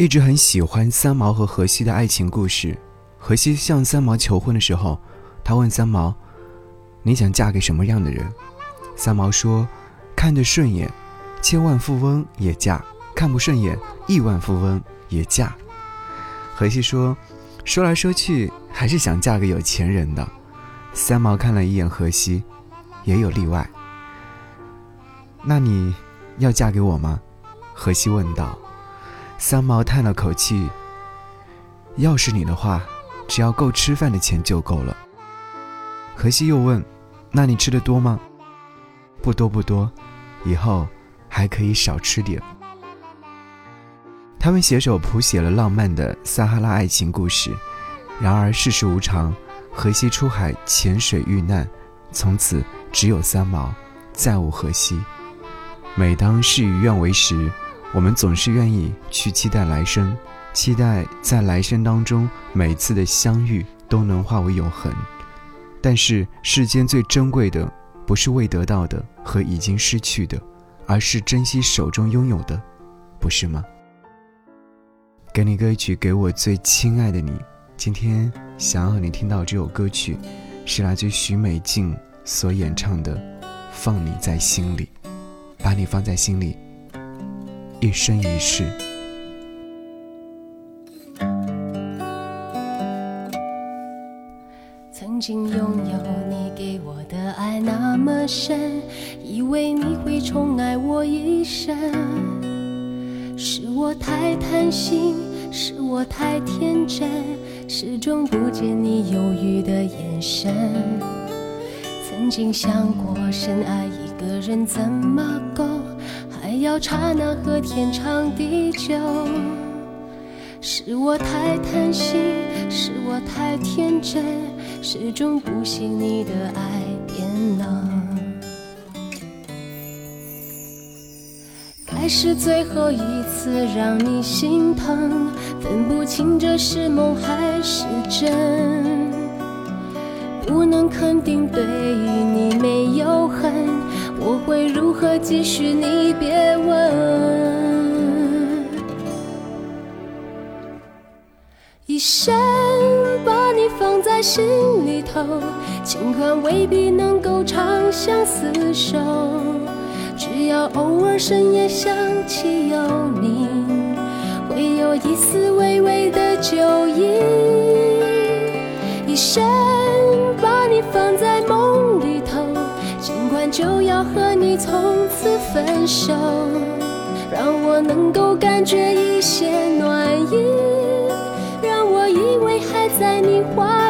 一直很喜欢三毛和荷西的爱情故事。荷西向三毛求婚的时候，他问三毛：“你想嫁给什么样的人？”三毛说：“看得顺眼，千万富翁也嫁；看不顺眼，亿万富翁也嫁。”荷西说：“说来说去，还是想嫁个有钱人的。”三毛看了一眼荷西，也有例外。那你要嫁给我吗？荷西问道。三毛叹了口气：“要是你的话，只要够吃饭的钱就够了。”荷西又问：“那你吃的多吗？”“不多不多，以后还可以少吃点。”他们携手谱写了浪漫的撒哈拉爱情故事。然而世事无常，荷西出海潜水遇难，从此只有三毛，再无荷西。每当事与愿违时，我们总是愿意去期待来生，期待在来生当中每次的相遇都能化为永恒。但是世间最珍贵的，不是未得到的和已经失去的，而是珍惜手中拥有的，不是吗？给你歌曲，给我最亲爱的你。今天想要你听到这首歌曲，是来自许美静所演唱的《放你在心里》，把你放在心里。一生一世。曾经拥有你给我的爱那么深，以为你会宠爱我一生。是我太贪心，是我太天真，始终不见你犹豫的眼神。曾经想过，深爱一个人怎么够？要刹那和天长地久，是我太贪心，是我太天真，始终不信你的爱变冷。该是最后一次让你心疼，分不清这是梦还是真，不能肯定对你没有恨。我会如何继续？你别问。一生把你放在心里头，尽管未必能够长相厮守，只要偶尔深夜想起有你，会有一丝微微的酒意。一生就要和你从此分手，让我能够感觉一些暖意，让我以为还在你怀。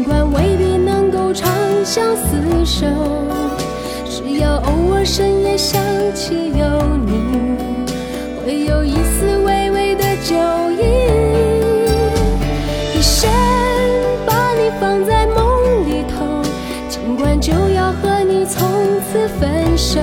尽管未必能够长相厮守。只要偶尔深夜想起有你，会有一丝微微的酒意。一生把你放在梦里头，尽管就要和你从此分手。